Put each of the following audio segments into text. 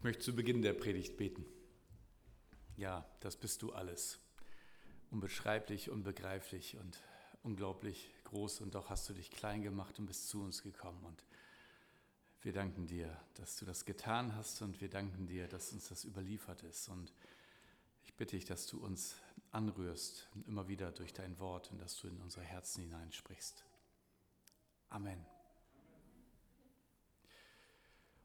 Ich möchte zu Beginn der Predigt beten. Ja, das bist du alles. Unbeschreiblich, unbegreiflich und unglaublich groß und doch hast du dich klein gemacht und bist zu uns gekommen. Und wir danken dir, dass du das getan hast und wir danken dir, dass uns das überliefert ist. Und ich bitte dich, dass du uns anrührst, immer wieder durch dein Wort und dass du in unsere Herzen hineinsprichst. Amen.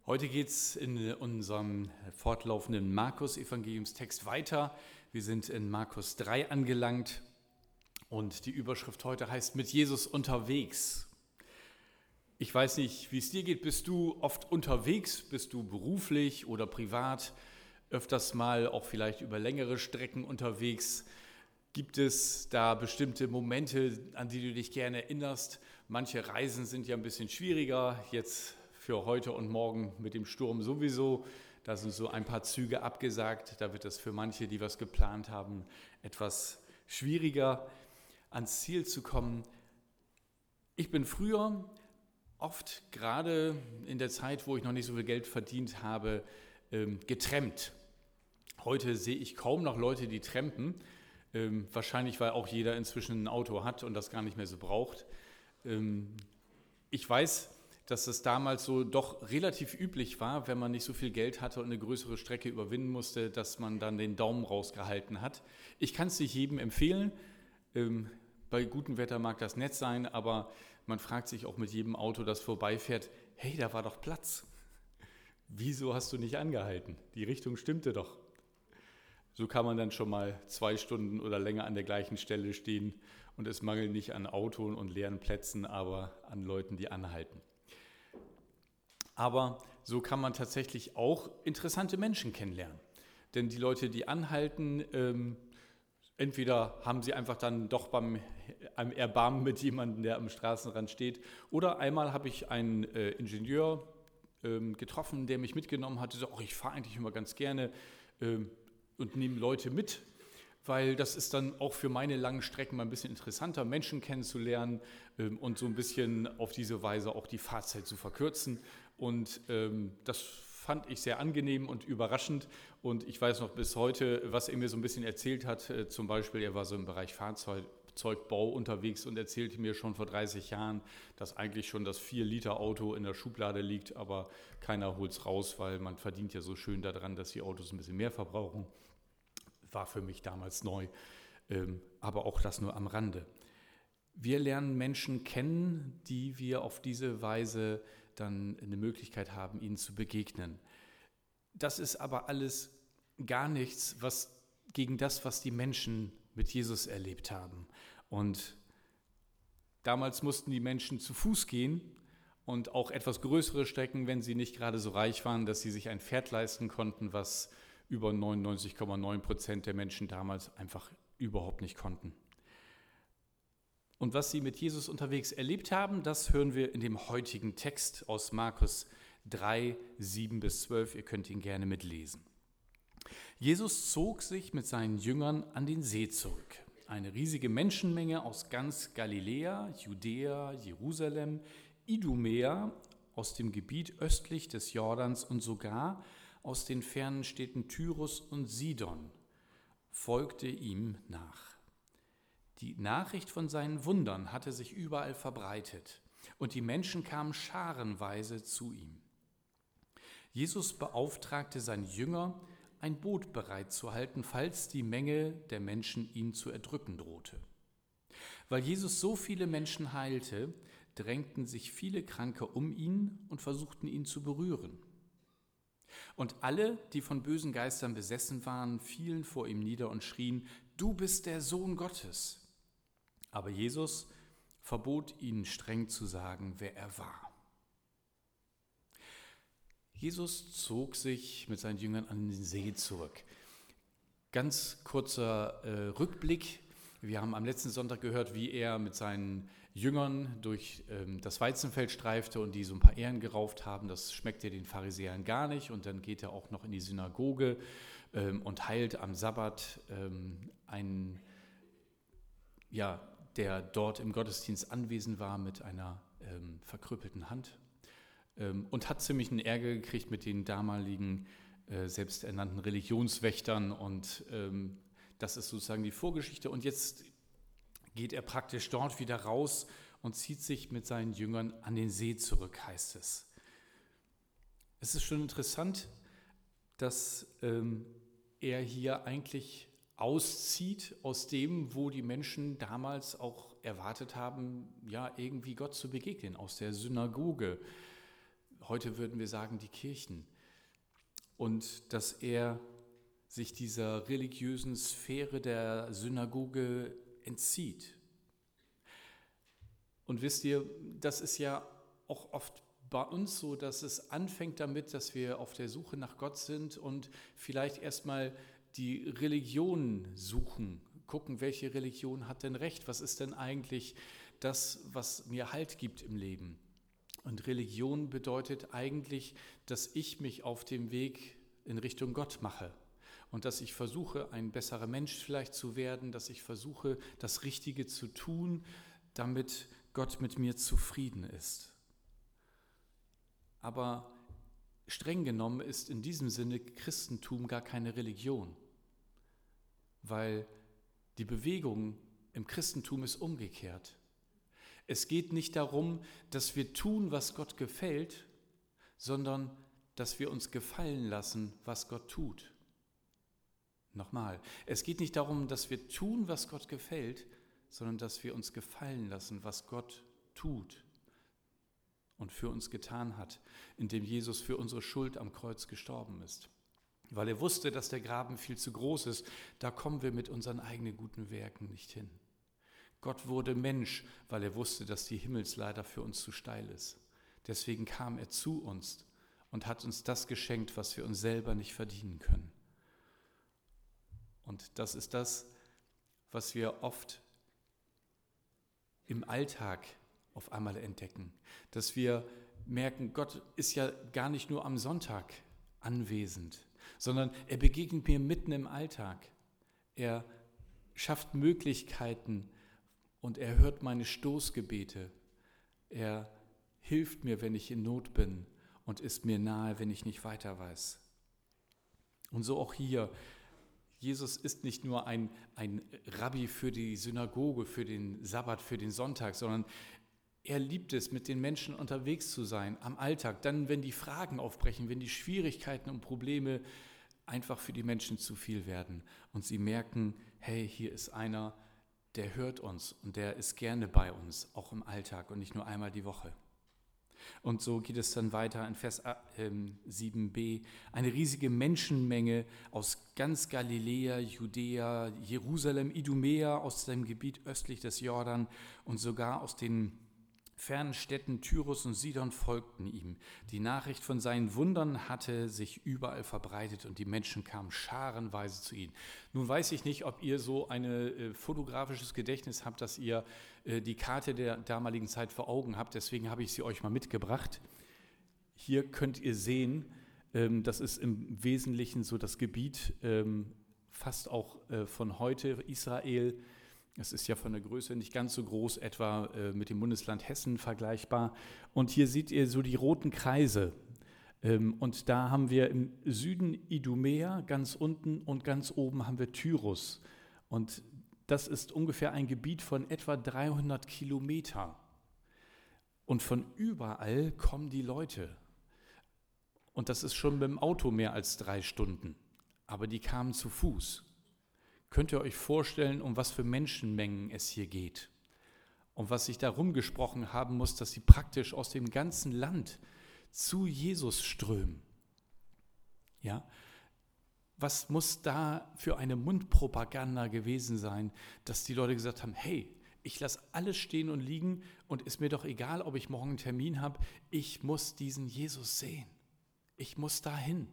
Heute geht es in unserem fortlaufenden Markus-Evangeliumstext weiter. Wir sind in Markus 3 angelangt und die Überschrift heute heißt Mit Jesus unterwegs. Ich weiß nicht, wie es dir geht. Bist du oft unterwegs? Bist du beruflich oder privat? Öfters mal auch vielleicht über längere Strecken unterwegs? Gibt es da bestimmte Momente, an die du dich gerne erinnerst? Manche Reisen sind ja ein bisschen schwieriger. Jetzt für heute und morgen mit dem Sturm sowieso. Da sind so ein paar Züge abgesagt. Da wird es für manche, die was geplant haben, etwas schwieriger, ans Ziel zu kommen. Ich bin früher oft, gerade in der Zeit, wo ich noch nicht so viel Geld verdient habe, ähm, getrennt. Heute sehe ich kaum noch Leute, die trampen. Ähm, wahrscheinlich, weil auch jeder inzwischen ein Auto hat und das gar nicht mehr so braucht. Ähm, ich weiß, dass es damals so doch relativ üblich war, wenn man nicht so viel Geld hatte und eine größere Strecke überwinden musste, dass man dann den Daumen rausgehalten hat. Ich kann es nicht jedem empfehlen. Ähm, bei gutem Wetter mag das nett sein, aber man fragt sich auch mit jedem Auto, das vorbeifährt, hey, da war doch Platz. Wieso hast du nicht angehalten? Die Richtung stimmte doch. So kann man dann schon mal zwei Stunden oder länger an der gleichen Stelle stehen und es mangelt nicht an Autos und leeren Plätzen, aber an Leuten, die anhalten. Aber so kann man tatsächlich auch interessante Menschen kennenlernen. Denn die Leute, die anhalten, ähm, entweder haben sie einfach dann doch beim einem Erbarmen mit jemandem, der am Straßenrand steht, oder einmal habe ich einen äh, Ingenieur ähm, getroffen, der mich mitgenommen hatte, so, oh, ich fahre eigentlich immer ganz gerne ähm, und nehme Leute mit, weil das ist dann auch für meine langen Strecken mal ein bisschen interessanter, Menschen kennenzulernen ähm, und so ein bisschen auf diese Weise auch die Fahrzeit zu verkürzen. Und ähm, das fand ich sehr angenehm und überraschend. Und ich weiß noch bis heute, was er mir so ein bisschen erzählt hat. Äh, zum Beispiel, er war so im Bereich Fahrzeugbau unterwegs und erzählte mir schon vor 30 Jahren, dass eigentlich schon das 4-Liter-Auto in der Schublade liegt, aber keiner holt es raus, weil man verdient ja so schön daran, dass die Autos ein bisschen mehr verbrauchen. War für mich damals neu, ähm, aber auch das nur am Rande. Wir lernen Menschen kennen, die wir auf diese Weise dann eine Möglichkeit haben, ihnen zu begegnen. Das ist aber alles gar nichts, was gegen das, was die Menschen mit Jesus erlebt haben. Und damals mussten die Menschen zu Fuß gehen und auch etwas größere Strecken, wenn sie nicht gerade so reich waren, dass sie sich ein Pferd leisten konnten, was über 99,9 Prozent der Menschen damals einfach überhaupt nicht konnten. Und was sie mit Jesus unterwegs erlebt haben, das hören wir in dem heutigen Text aus Markus 3, 7 bis 12. Ihr könnt ihn gerne mitlesen. Jesus zog sich mit seinen Jüngern an den See zurück. Eine riesige Menschenmenge aus ganz Galiläa, Judäa, Jerusalem, Idumea, aus dem Gebiet östlich des Jordans und sogar aus den fernen Städten Tyrus und Sidon folgte ihm nach. Die Nachricht von seinen Wundern hatte sich überall verbreitet und die Menschen kamen scharenweise zu ihm. Jesus beauftragte seine Jünger, ein Boot bereit zu halten, falls die Menge der Menschen ihn zu erdrücken drohte. Weil Jesus so viele Menschen heilte, drängten sich viele Kranke um ihn und versuchten ihn zu berühren. Und alle, die von bösen Geistern besessen waren, fielen vor ihm nieder und schrien, Du bist der Sohn Gottes. Aber Jesus verbot ihnen streng zu sagen, wer er war. Jesus zog sich mit seinen Jüngern an den See zurück. Ganz kurzer äh, Rückblick. Wir haben am letzten Sonntag gehört, wie er mit seinen Jüngern durch ähm, das Weizenfeld streifte und die so ein paar Ehren gerauft haben. Das schmeckte den Pharisäern gar nicht. Und dann geht er auch noch in die Synagoge ähm, und heilt am Sabbat ähm, einen, ja, der dort im Gottesdienst anwesend war mit einer ähm, verkrüppelten Hand ähm, und hat ziemlich einen Ärger gekriegt mit den damaligen äh, selbsternannten Religionswächtern und ähm, das ist sozusagen die Vorgeschichte. Und jetzt geht er praktisch dort wieder raus und zieht sich mit seinen Jüngern an den See zurück, heißt es. Es ist schon interessant, dass ähm, er hier eigentlich auszieht aus dem, wo die Menschen damals auch erwartet haben, ja, irgendwie Gott zu begegnen, aus der Synagoge. Heute würden wir sagen, die Kirchen. Und dass er sich dieser religiösen Sphäre der Synagoge entzieht. Und wisst ihr, das ist ja auch oft bei uns so, dass es anfängt damit, dass wir auf der Suche nach Gott sind und vielleicht erstmal die Religion suchen, gucken, welche Religion hat denn recht, was ist denn eigentlich das, was mir Halt gibt im Leben. Und Religion bedeutet eigentlich, dass ich mich auf dem Weg in Richtung Gott mache und dass ich versuche, ein besserer Mensch vielleicht zu werden, dass ich versuche, das Richtige zu tun, damit Gott mit mir zufrieden ist. Aber streng genommen ist in diesem Sinne Christentum gar keine Religion, weil die Bewegung im Christentum ist umgekehrt. Es geht nicht darum, dass wir tun, was Gott gefällt, sondern dass wir uns gefallen lassen, was Gott tut. Nochmal, es geht nicht darum, dass wir tun, was Gott gefällt, sondern dass wir uns gefallen lassen, was Gott tut und für uns getan hat, indem Jesus für unsere Schuld am Kreuz gestorben ist. Weil er wusste, dass der Graben viel zu groß ist, da kommen wir mit unseren eigenen guten Werken nicht hin. Gott wurde Mensch, weil er wusste, dass die Himmelsleiter für uns zu steil ist. Deswegen kam er zu uns und hat uns das geschenkt, was wir uns selber nicht verdienen können. Und das ist das, was wir oft im Alltag auf einmal entdecken, dass wir merken, Gott ist ja gar nicht nur am Sonntag anwesend, sondern er begegnet mir mitten im Alltag. Er schafft Möglichkeiten und er hört meine Stoßgebete. Er hilft mir, wenn ich in Not bin und ist mir nahe, wenn ich nicht weiter weiß. Und so auch hier. Jesus ist nicht nur ein, ein Rabbi für die Synagoge, für den Sabbat, für den Sonntag, sondern er liebt es, mit den Menschen unterwegs zu sein, am Alltag. Dann, wenn die Fragen aufbrechen, wenn die Schwierigkeiten und Probleme einfach für die Menschen zu viel werden und sie merken, hey, hier ist einer, der hört uns und der ist gerne bei uns, auch im Alltag und nicht nur einmal die Woche. Und so geht es dann weiter in Vers 7b. Äh, Eine riesige Menschenmenge aus ganz Galiläa, Judäa, Jerusalem, Idumea, aus dem Gebiet östlich des Jordan und sogar aus den fernen Städten Tyrus und Sidon folgten ihm. Die Nachricht von seinen Wundern hatte sich überall verbreitet und die Menschen kamen scharenweise zu ihm. Nun weiß ich nicht, ob ihr so ein äh, fotografisches Gedächtnis habt, dass ihr äh, die Karte der damaligen Zeit vor Augen habt. Deswegen habe ich sie euch mal mitgebracht. Hier könnt ihr sehen, ähm, das ist im Wesentlichen so das Gebiet, ähm, fast auch äh, von heute Israel es ist ja von der Größe nicht ganz so groß, etwa äh, mit dem Bundesland Hessen vergleichbar. Und hier seht ihr so die roten Kreise. Ähm, und da haben wir im Süden Idumea ganz unten und ganz oben haben wir Tyrus. Und das ist ungefähr ein Gebiet von etwa 300 Kilometer. Und von überall kommen die Leute. Und das ist schon mit dem Auto mehr als drei Stunden. Aber die kamen zu Fuß. Könnt ihr euch vorstellen, um was für Menschenmengen es hier geht? Und was sich darum gesprochen haben muss, dass sie praktisch aus dem ganzen Land zu Jesus strömen. Ja? Was muss da für eine Mundpropaganda gewesen sein, dass die Leute gesagt haben, hey, ich lasse alles stehen und liegen und ist mir doch egal, ob ich morgen einen Termin habe, ich muss diesen Jesus sehen. Ich muss dahin.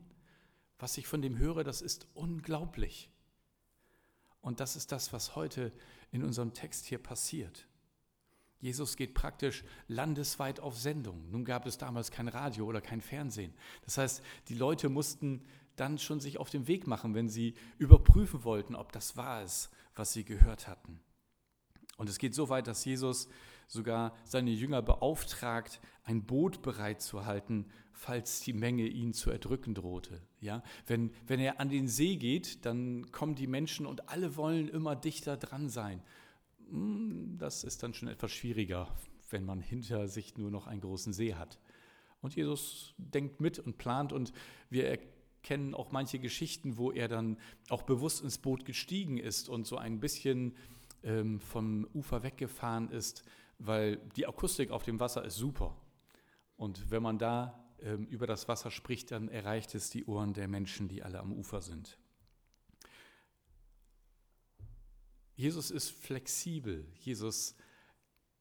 Was ich von dem höre, das ist unglaublich. Und das ist das, was heute in unserem Text hier passiert. Jesus geht praktisch landesweit auf Sendung. Nun gab es damals kein Radio oder kein Fernsehen. Das heißt, die Leute mussten dann schon sich auf den Weg machen, wenn sie überprüfen wollten, ob das wahr ist, was sie gehört hatten. Und es geht so weit, dass Jesus sogar seine Jünger beauftragt, ein Boot bereitzuhalten, falls die Menge ihn zu erdrücken drohte. Ja, wenn, wenn er an den See geht, dann kommen die Menschen und alle wollen immer dichter dran sein. Hm, das ist dann schon etwas schwieriger, wenn man hinter sich nur noch einen großen See hat. Und Jesus denkt mit und plant und wir erkennen auch manche Geschichten, wo er dann auch bewusst ins Boot gestiegen ist und so ein bisschen ähm, vom Ufer weggefahren ist, weil die Akustik auf dem Wasser ist super. Und wenn man da ähm, über das Wasser spricht, dann erreicht es die Ohren der Menschen, die alle am Ufer sind. Jesus ist flexibel. Jesus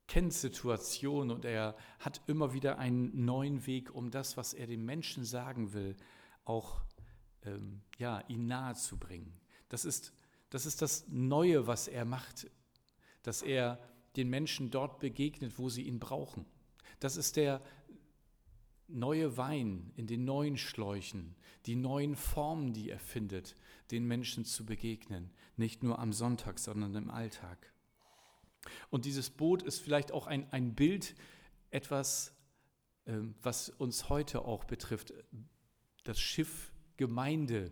kennt Situationen und er hat immer wieder einen neuen Weg, um das, was er den Menschen sagen will, auch ähm, ja, ihnen nahe zu bringen. Das ist, das ist das Neue, was er macht, dass er den Menschen dort begegnet, wo sie ihn brauchen. Das ist der neue Wein in den neuen Schläuchen, die neuen Formen, die er findet, den Menschen zu begegnen, nicht nur am Sonntag, sondern im Alltag. Und dieses Boot ist vielleicht auch ein, ein Bild, etwas, ähm, was uns heute auch betrifft. Das Schiff Gemeinde,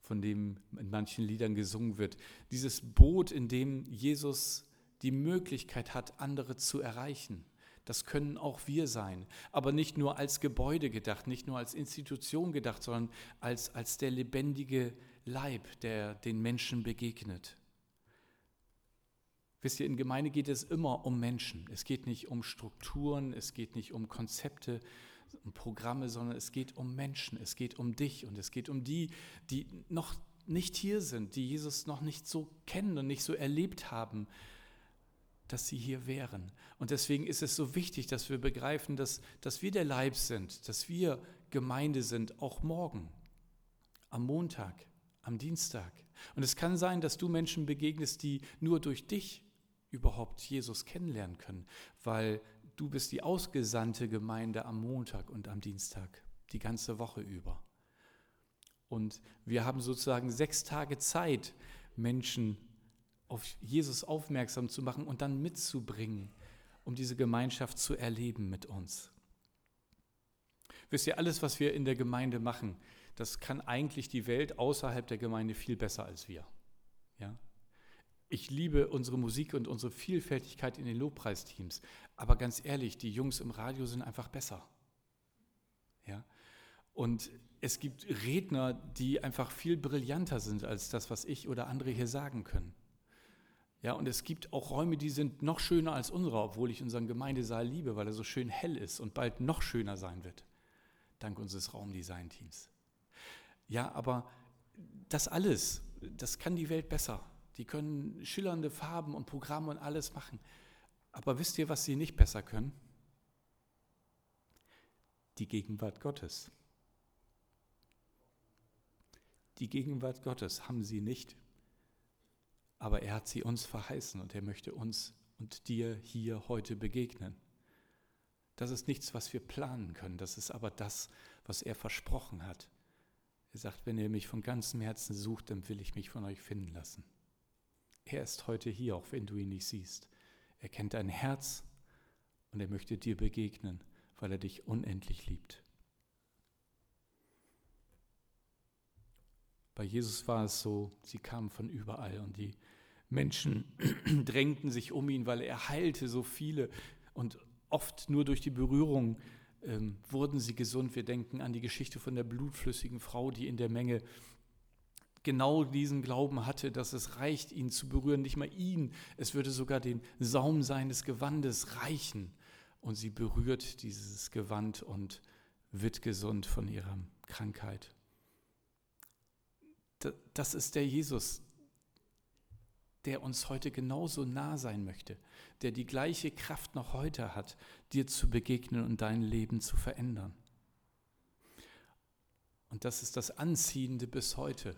von dem in manchen Liedern gesungen wird. Dieses Boot, in dem Jesus die Möglichkeit hat, andere zu erreichen. Das können auch wir sein, aber nicht nur als Gebäude gedacht, nicht nur als Institution gedacht, sondern als, als der lebendige Leib, der den Menschen begegnet. Wisst ihr, in Gemeinde geht es immer um Menschen. Es geht nicht um Strukturen, es geht nicht um Konzepte, um Programme, sondern es geht um Menschen, es geht um dich und es geht um die, die noch nicht hier sind, die Jesus noch nicht so kennen und nicht so erlebt haben, dass sie hier wären. Und deswegen ist es so wichtig, dass wir begreifen, dass, dass wir der Leib sind, dass wir Gemeinde sind, auch morgen, am Montag, am Dienstag. Und es kann sein, dass du Menschen begegnest, die nur durch dich überhaupt Jesus kennenlernen können, weil du bist die ausgesandte Gemeinde am Montag und am Dienstag, die ganze Woche über. Und wir haben sozusagen sechs Tage Zeit, Menschen auf Jesus aufmerksam zu machen und dann mitzubringen, um diese Gemeinschaft zu erleben mit uns. Wisst ihr, alles, was wir in der Gemeinde machen, das kann eigentlich die Welt außerhalb der Gemeinde viel besser als wir. Ja? Ich liebe unsere Musik und unsere Vielfältigkeit in den Lobpreisteams. Aber ganz ehrlich, die Jungs im Radio sind einfach besser. Ja? Und es gibt Redner, die einfach viel brillanter sind als das, was ich oder andere hier sagen können. Ja, und es gibt auch Räume, die sind noch schöner als unsere, obwohl ich unseren Gemeindesaal liebe, weil er so schön hell ist und bald noch schöner sein wird, dank unseres Raumdesign-Teams. Ja, aber das alles, das kann die Welt besser. Die können schillernde Farben und Programme und alles machen. Aber wisst ihr, was sie nicht besser können? Die Gegenwart Gottes. Die Gegenwart Gottes haben sie nicht. Aber er hat sie uns verheißen und er möchte uns und dir hier heute begegnen. Das ist nichts, was wir planen können. Das ist aber das, was er versprochen hat. Er sagt, wenn ihr mich von ganzem Herzen sucht, dann will ich mich von euch finden lassen. Er ist heute hier, auch wenn du ihn nicht siehst. Er kennt dein Herz und er möchte dir begegnen, weil er dich unendlich liebt. Bei Jesus war es so, sie kamen von überall und die Menschen drängten sich um ihn, weil er heilte so viele und oft nur durch die Berührung ähm, wurden sie gesund. Wir denken an die Geschichte von der blutflüssigen Frau, die in der Menge genau diesen Glauben hatte, dass es reicht, ihn zu berühren, nicht mal ihn, es würde sogar den Saum seines Gewandes reichen. Und sie berührt dieses Gewand und wird gesund von ihrer Krankheit. Das ist der Jesus, der uns heute genauso nah sein möchte, der die gleiche Kraft noch heute hat, dir zu begegnen und dein Leben zu verändern. Und das ist das Anziehende bis heute.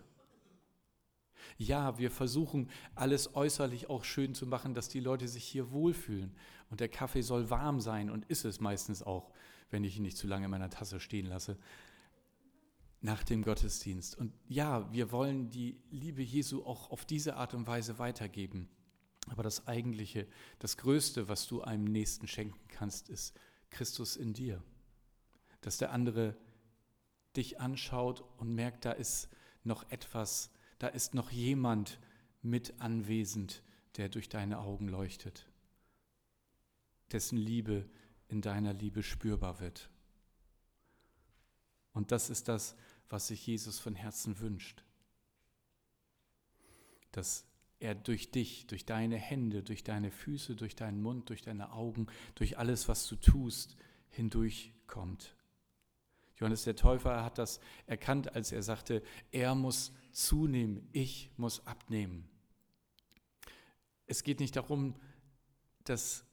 Ja, wir versuchen alles äußerlich auch schön zu machen, dass die Leute sich hier wohlfühlen. Und der Kaffee soll warm sein und ist es meistens auch, wenn ich ihn nicht zu lange in meiner Tasse stehen lasse, nach dem Gottesdienst. Und ja, wir wollen die Liebe Jesu auch auf diese Art und Weise weitergeben. Aber das eigentliche, das Größte, was du einem Nächsten schenken kannst, ist Christus in dir. Dass der andere dich anschaut und merkt, da ist noch etwas, da ist noch jemand mit anwesend, der durch deine Augen leuchtet, dessen Liebe in deiner Liebe spürbar wird. Und das ist das, was sich Jesus von Herzen wünscht. Dass er durch dich, durch deine Hände, durch deine Füße, durch deinen Mund, durch deine Augen, durch alles, was du tust, hindurchkommt. Johannes der Täufer hat das erkannt, als er sagte, er muss zunehmen, ich muss abnehmen. Es geht nicht darum, dass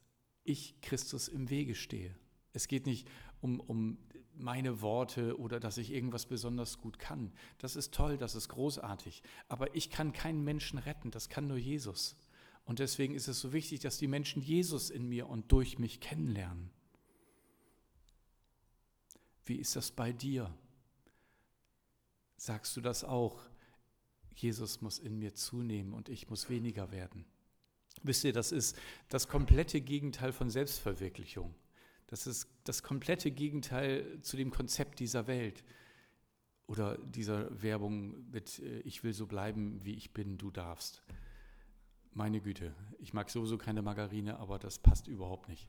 ich Christus im Wege stehe. Es geht nicht um, um meine Worte oder dass ich irgendwas besonders gut kann. Das ist toll, das ist großartig. Aber ich kann keinen Menschen retten, das kann nur Jesus. Und deswegen ist es so wichtig, dass die Menschen Jesus in mir und durch mich kennenlernen. Wie ist das bei dir? Sagst du das auch? Jesus muss in mir zunehmen und ich muss weniger werden. Wisst ihr, das ist das komplette Gegenteil von Selbstverwirklichung. Das ist das komplette Gegenteil zu dem Konzept dieser Welt oder dieser Werbung mit äh, Ich will so bleiben, wie ich bin, du darfst. Meine Güte, ich mag sowieso keine Margarine, aber das passt überhaupt nicht.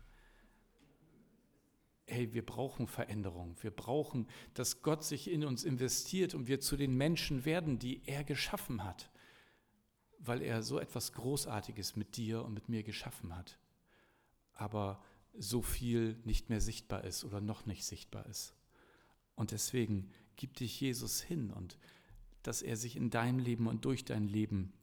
Hey, wir brauchen Veränderung. Wir brauchen, dass Gott sich in uns investiert und wir zu den Menschen werden, die er geschaffen hat weil er so etwas Großartiges mit dir und mit mir geschaffen hat, aber so viel nicht mehr sichtbar ist oder noch nicht sichtbar ist. Und deswegen gibt dich Jesus hin und dass er sich in deinem Leben und durch dein Leben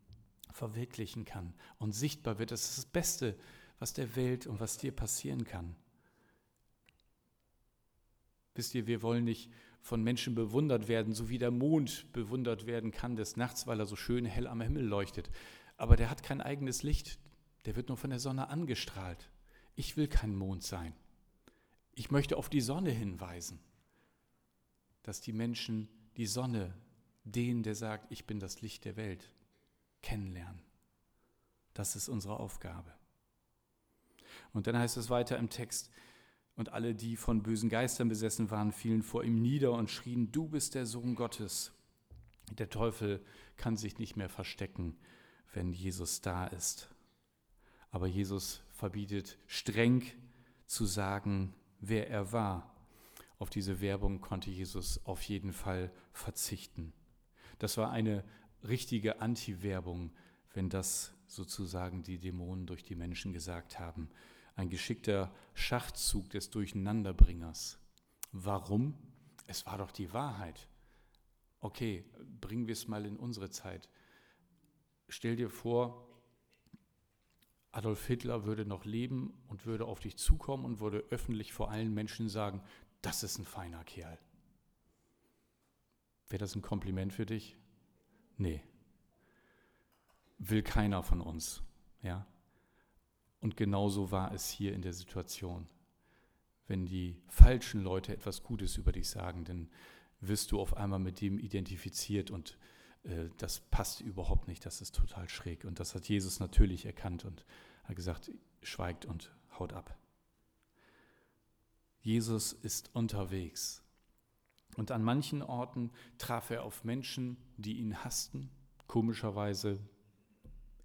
verwirklichen kann und sichtbar wird. Das ist das Beste, was der Welt und was dir passieren kann. Wisst ihr, wir wollen nicht von Menschen bewundert werden, so wie der Mond bewundert werden kann des Nachts, weil er so schön hell am Himmel leuchtet. Aber der hat kein eigenes Licht, der wird nur von der Sonne angestrahlt. Ich will kein Mond sein. Ich möchte auf die Sonne hinweisen, dass die Menschen die Sonne, den, der sagt, ich bin das Licht der Welt, kennenlernen. Das ist unsere Aufgabe. Und dann heißt es weiter im Text, und alle, die von bösen Geistern besessen waren, fielen vor ihm nieder und schrien, du bist der Sohn Gottes. Der Teufel kann sich nicht mehr verstecken, wenn Jesus da ist. Aber Jesus verbietet streng zu sagen, wer er war. Auf diese Werbung konnte Jesus auf jeden Fall verzichten. Das war eine richtige Anti-Werbung, wenn das sozusagen die Dämonen durch die Menschen gesagt haben ein geschickter Schachzug des Durcheinanderbringers. Warum? Es war doch die Wahrheit. Okay, bringen wir es mal in unsere Zeit. Stell dir vor, Adolf Hitler würde noch leben und würde auf dich zukommen und würde öffentlich vor allen Menschen sagen, das ist ein feiner Kerl. Wäre das ein Kompliment für dich? Nee. Will keiner von uns. Ja? Und genauso war es hier in der Situation. Wenn die falschen Leute etwas Gutes über dich sagen, dann wirst du auf einmal mit dem identifiziert und äh, das passt überhaupt nicht, das ist total schräg. Und das hat Jesus natürlich erkannt und hat gesagt, schweigt und haut ab. Jesus ist unterwegs. Und an manchen Orten traf er auf Menschen, die ihn hassten, komischerweise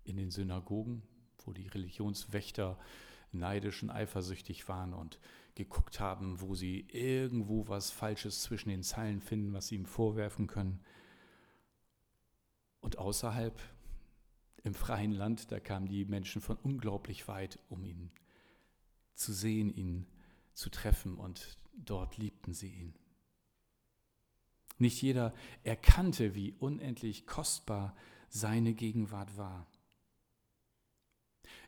in den Synagogen, wo die Religionswächter neidisch und eifersüchtig waren und geguckt haben, wo sie irgendwo was Falsches zwischen den Zeilen finden, was sie ihm vorwerfen können. Und außerhalb, im freien Land, da kamen die Menschen von unglaublich weit, um ihn zu sehen, ihn zu treffen und dort liebten sie ihn. Nicht jeder erkannte, wie unendlich kostbar seine Gegenwart war.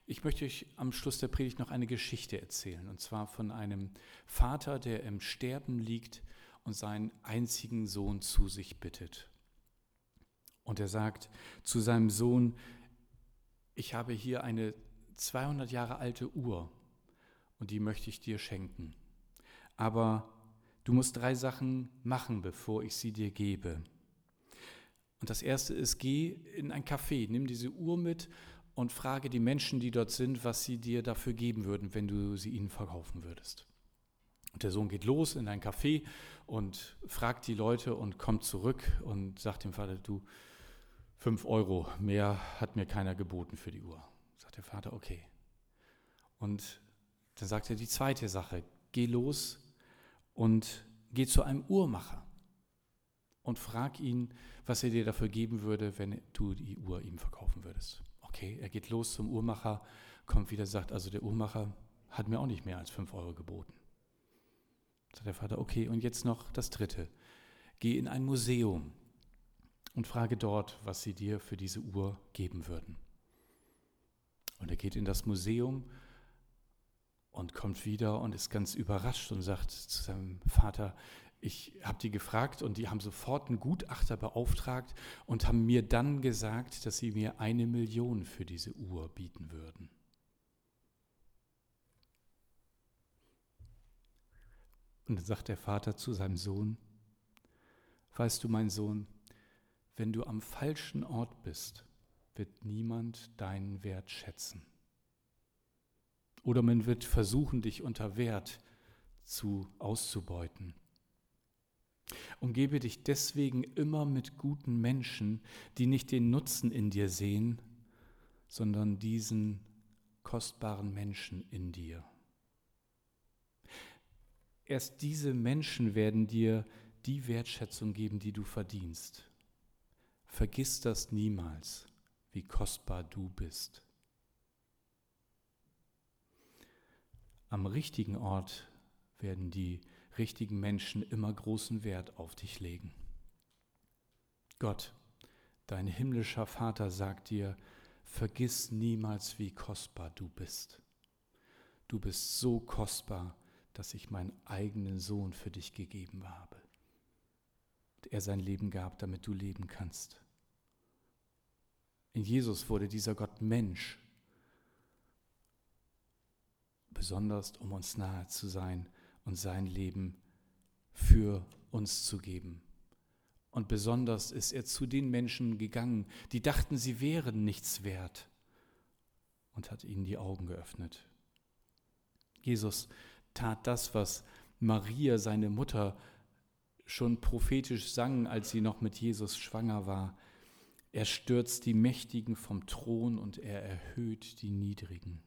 Ich möchte euch am Schluss der Predigt noch eine Geschichte erzählen, und zwar von einem Vater, der im Sterben liegt und seinen einzigen Sohn zu sich bittet. Und er sagt zu seinem Sohn, ich habe hier eine 200 Jahre alte Uhr und die möchte ich dir schenken. Aber du musst drei Sachen machen, bevor ich sie dir gebe. Und das erste ist, geh in ein Café, nimm diese Uhr mit und frage die Menschen, die dort sind, was sie dir dafür geben würden, wenn du sie ihnen verkaufen würdest. Und der Sohn geht los in ein Café und fragt die Leute und kommt zurück und sagt dem Vater, du, fünf Euro mehr hat mir keiner geboten für die Uhr. Sagt der Vater, okay. Und dann sagt er die zweite Sache, geh los und geh zu einem Uhrmacher und frag ihn, was er dir dafür geben würde, wenn du die Uhr ihm verkaufen würdest. Okay, er geht los zum Uhrmacher, kommt wieder, sagt, also der Uhrmacher hat mir auch nicht mehr als fünf Euro geboten. Sagt der Vater, okay, und jetzt noch das dritte. Geh in ein Museum und frage dort, was sie dir für diese Uhr geben würden. Und er geht in das Museum und kommt wieder und ist ganz überrascht und sagt zu seinem Vater, ich habe die gefragt und die haben sofort einen Gutachter beauftragt und haben mir dann gesagt, dass sie mir eine Million für diese Uhr bieten würden. Und dann sagt der Vater zu seinem Sohn, weißt du, mein Sohn, wenn du am falschen Ort bist, wird niemand deinen Wert schätzen. Oder man wird versuchen, dich unter Wert zu auszubeuten. Umgebe dich deswegen immer mit guten Menschen, die nicht den Nutzen in dir sehen, sondern diesen kostbaren Menschen in dir. Erst diese Menschen werden dir die Wertschätzung geben, die du verdienst. Vergiss das niemals, wie kostbar du bist. Am richtigen Ort werden die richtigen Menschen immer großen Wert auf dich legen. Gott, dein himmlischer Vater sagt dir, vergiss niemals, wie kostbar du bist. Du bist so kostbar, dass ich meinen eigenen Sohn für dich gegeben habe. Er sein Leben gab, damit du leben kannst. In Jesus wurde dieser Gott Mensch, besonders um uns nahe zu sein und sein Leben für uns zu geben. Und besonders ist er zu den Menschen gegangen, die dachten, sie wären nichts wert und hat ihnen die Augen geöffnet. Jesus tat das, was Maria, seine Mutter, schon prophetisch sang, als sie noch mit Jesus schwanger war. Er stürzt die Mächtigen vom Thron und er erhöht die Niedrigen.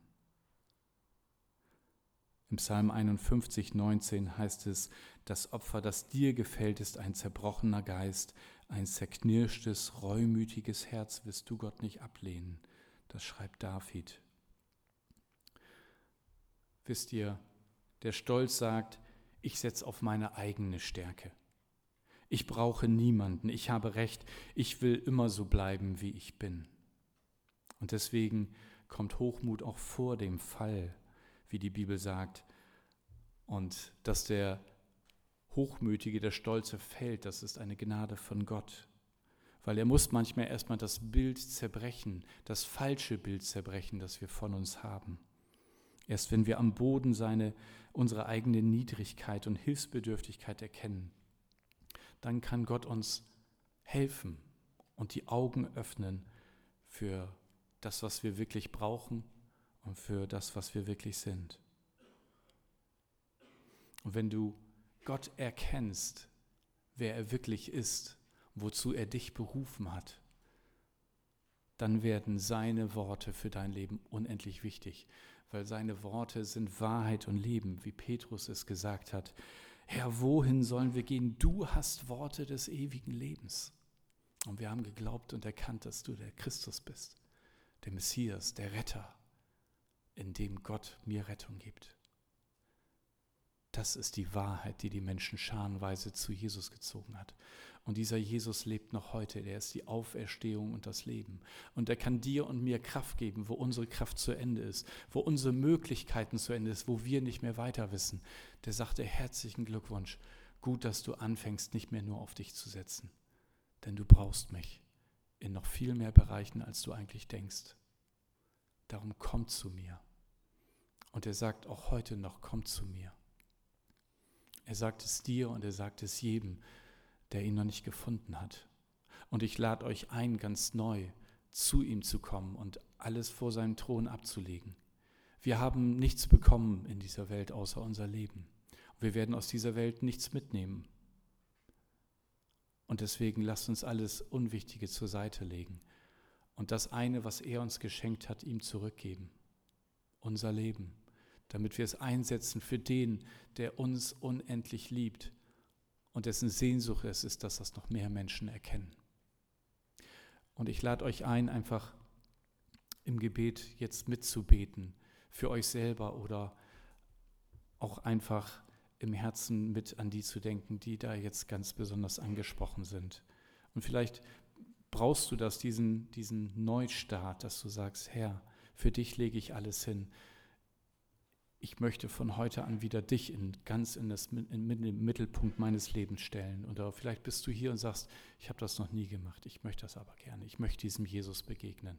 Im Psalm 51, 19 heißt es, das Opfer, das dir gefällt, ist ein zerbrochener Geist, ein zerknirschtes, reumütiges Herz wirst du Gott nicht ablehnen. Das schreibt David. Wisst ihr, der Stolz sagt, ich setze auf meine eigene Stärke. Ich brauche niemanden, ich habe recht, ich will immer so bleiben, wie ich bin. Und deswegen kommt Hochmut auch vor dem Fall wie die Bibel sagt. Und dass der Hochmütige, der Stolze fällt, das ist eine Gnade von Gott. Weil er muss manchmal erstmal das Bild zerbrechen, das falsche Bild zerbrechen, das wir von uns haben. Erst wenn wir am Boden seine, unsere eigene Niedrigkeit und Hilfsbedürftigkeit erkennen, dann kann Gott uns helfen und die Augen öffnen für das, was wir wirklich brauchen und für das, was wir wirklich sind. Und wenn du Gott erkennst, wer er wirklich ist, wozu er dich berufen hat, dann werden seine Worte für dein Leben unendlich wichtig, weil seine Worte sind Wahrheit und Leben, wie Petrus es gesagt hat. Herr, wohin sollen wir gehen? Du hast Worte des ewigen Lebens. Und wir haben geglaubt und erkannt, dass du der Christus bist, der Messias, der Retter, in dem Gott mir Rettung gibt. Das ist die Wahrheit, die die Menschen scharenweise zu Jesus gezogen hat. Und dieser Jesus lebt noch heute. Der ist die Auferstehung und das Leben. Und er kann dir und mir Kraft geben, wo unsere Kraft zu Ende ist, wo unsere Möglichkeiten zu Ende ist, wo wir nicht mehr weiter wissen. Der sagte herzlichen Glückwunsch. Gut, dass du anfängst, nicht mehr nur auf dich zu setzen. Denn du brauchst mich in noch viel mehr Bereichen, als du eigentlich denkst. Darum komm zu mir. Und er sagt auch heute noch, komm zu mir. Er sagt es dir und er sagt es jedem, der ihn noch nicht gefunden hat. Und ich lade euch ein, ganz neu zu ihm zu kommen und alles vor seinem Thron abzulegen. Wir haben nichts bekommen in dieser Welt außer unser Leben. Wir werden aus dieser Welt nichts mitnehmen. Und deswegen lasst uns alles Unwichtige zur Seite legen und das eine, was er uns geschenkt hat, ihm zurückgeben. Unser Leben, damit wir es einsetzen für den, der uns unendlich liebt und dessen Sehnsucht es ist, dass das noch mehr Menschen erkennen. Und ich lade euch ein, einfach im Gebet jetzt mitzubeten, für euch selber oder auch einfach im Herzen mit an die zu denken, die da jetzt ganz besonders angesprochen sind. Und vielleicht brauchst du das, diesen, diesen Neustart, dass du sagst, Herr, für dich lege ich alles hin. Ich möchte von heute an wieder dich in, ganz in, das, in, den Mittelpunkt meines Lebens stellen. Oder vielleicht bist du hier und sagst, ich habe das noch nie gemacht, ich möchte das aber gerne, ich möchte diesem Jesus begegnen.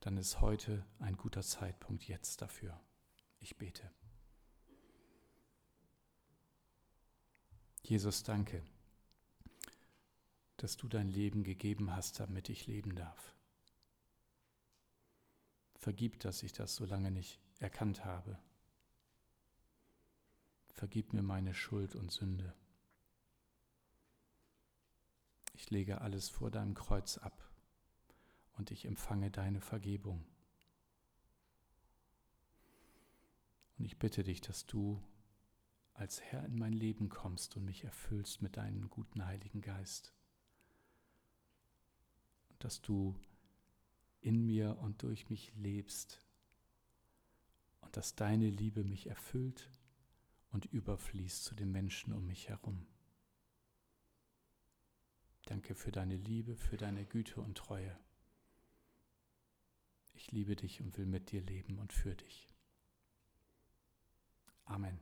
Dann ist heute ein guter Zeitpunkt jetzt dafür. Ich bete. Jesus, danke dass du dein Leben gegeben hast, damit ich leben darf. Vergib, dass ich das so lange nicht erkannt habe. Vergib mir meine Schuld und Sünde. Ich lege alles vor deinem Kreuz ab und ich empfange deine Vergebung. Und ich bitte dich, dass du als Herr in mein Leben kommst und mich erfüllst mit deinem guten Heiligen Geist dass du in mir und durch mich lebst und dass deine Liebe mich erfüllt und überfließt zu den Menschen um mich herum. Danke für deine Liebe, für deine Güte und Treue. Ich liebe dich und will mit dir leben und für dich. Amen.